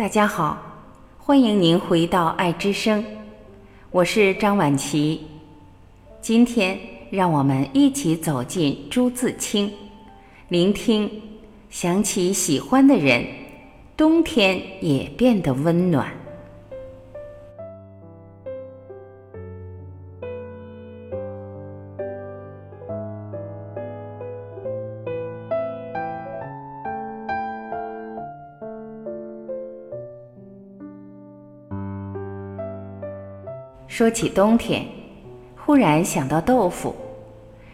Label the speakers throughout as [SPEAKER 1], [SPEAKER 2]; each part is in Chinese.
[SPEAKER 1] 大家好，欢迎您回到爱之声，我是张婉琪。今天让我们一起走进朱自清，聆听想起喜欢的人，冬天也变得温暖。说起冬天，忽然想到豆腐，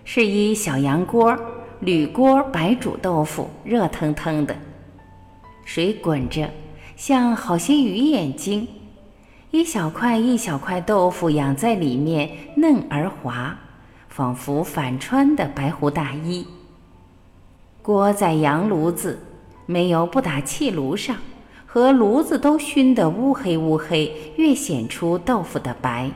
[SPEAKER 1] 是一小洋锅，铝锅白煮豆腐，热腾腾的，水滚着，像好些鱼眼睛，一小块一小块豆腐养在里面，嫩而滑，仿佛反穿的白狐大衣。锅在洋炉子，没有不打气炉上。和炉子都熏得乌黑乌黑，越显出豆腐的白。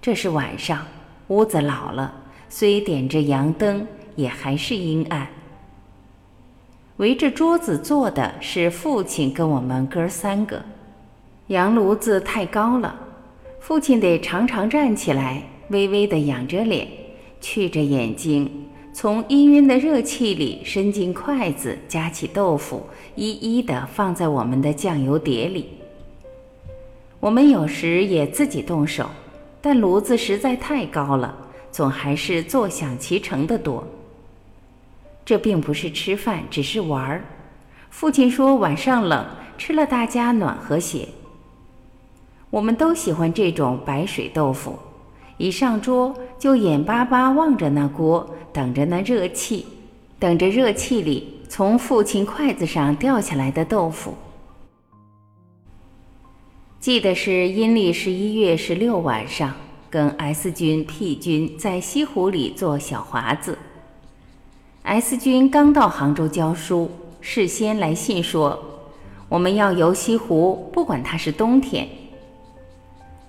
[SPEAKER 1] 这是晚上，屋子老了，虽点着洋灯，也还是阴暗。围着桌子坐的是父亲跟我们哥三个。洋炉子太高了，父亲得常常站起来，微微地仰着脸，觑着眼睛。从氤氲的热气里伸进筷子，夹起豆腐，一一地放在我们的酱油碟里。我们有时也自己动手，但炉子实在太高了，总还是坐享其成的多。这并不是吃饭，只是玩儿。父亲说晚上冷，吃了大家暖和些。我们都喜欢这种白水豆腐。一上桌就眼巴巴望着那锅，等着那热气，等着热气里从父亲筷子上掉下来的豆腐。记得是阴历十一月十六晚上，跟 S 君、P 君在西湖里做小华子。S 君刚到杭州教书，事先来信说我们要游西湖，不管它是冬天。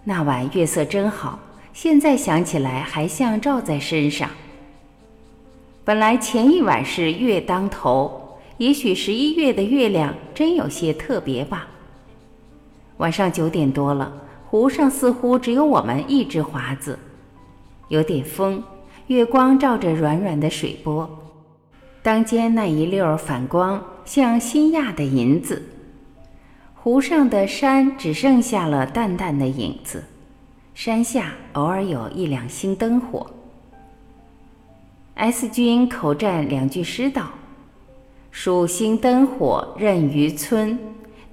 [SPEAKER 1] 那晚月色真好。现在想起来还像照在身上。本来前一晚是月当头，也许十一月的月亮真有些特别吧。晚上九点多了，湖上似乎只有我们一只华子，有点风，月光照着软软的水波，当间那一溜反光，像新压的银子。湖上的山只剩下了淡淡的影子。山下偶尔有一两星灯火。S 君口占两句诗道：“数星灯火任渔村，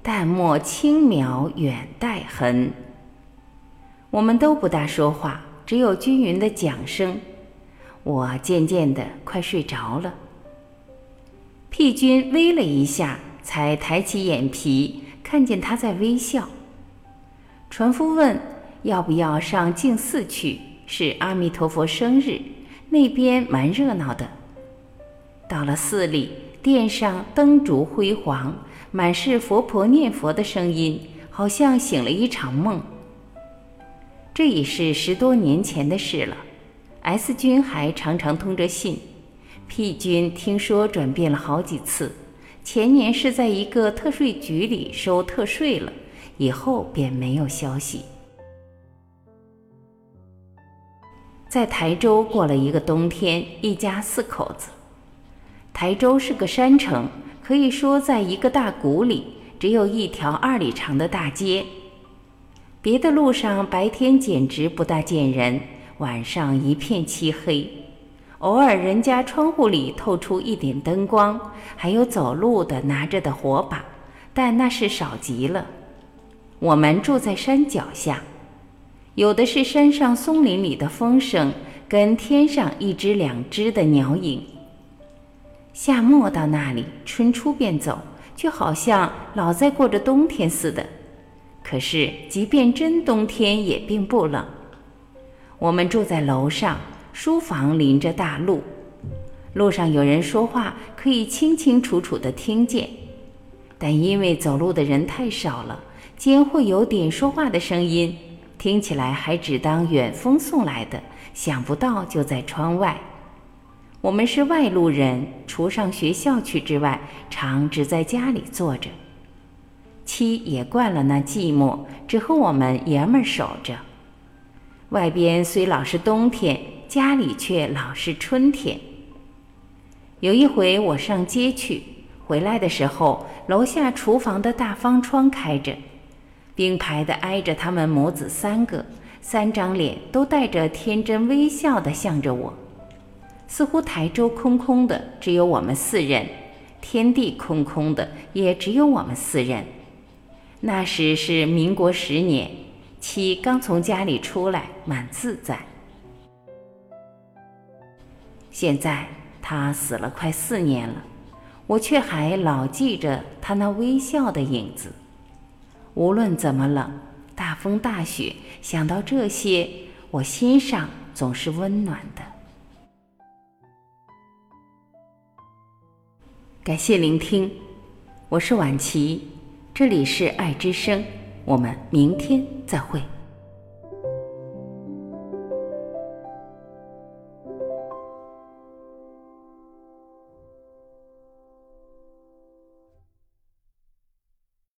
[SPEAKER 1] 淡墨轻描远带痕。”我们都不大说话，只有均匀的桨声。我渐渐的快睡着了。P 君微了一下，才抬起眼皮，看见他在微笑。船夫问。要不要上净寺去？是阿弥陀佛生日，那边蛮热闹的。到了寺里，殿上灯烛辉煌，满是佛婆念佛的声音，好像醒了一场梦。这已是十多年前的事了。S 君还常常通着信，P 君听说转变了好几次。前年是在一个特税局里收特税了，以后便没有消息。在台州过了一个冬天，一家四口子。台州是个山城，可以说在一个大谷里，只有一条二里长的大街。别的路上白天简直不大见人，晚上一片漆黑，偶尔人家窗户里透出一点灯光，还有走路的拿着的火把，但那是少极了。我们住在山脚下。有的是山上松林里的风声，跟天上一只两只的鸟影。夏末到那里，春初便走，就好像老在过着冬天似的。可是，即便真冬天，也并不冷。我们住在楼上，书房临着大路，路上有人说话，可以清清楚楚地听见。但因为走路的人太少了，间会有点说话的声音。听起来还只当远风送来的，想不到就在窗外。我们是外路人，除上学校去之外，常只在家里坐着。七也惯了那寂寞，只和我们爷们儿守着。外边虽老是冬天，家里却老是春天。有一回我上街去，回来的时候，楼下厨房的大方窗开着，并排的挨着他们母子三个，三张脸都带着天真微笑的向着我。似乎台州空空的，只有我们四人；天地空空的，也只有我们四人。那时是民国十年，妻刚从家里出来，蛮自在。现在他死了快四年了，我却还老记着他那微笑的影子。无论怎么冷，大风大雪，想到这些，我心上总是温暖的。感谢聆听，我是婉琪。这里是爱之声，我们明天再会。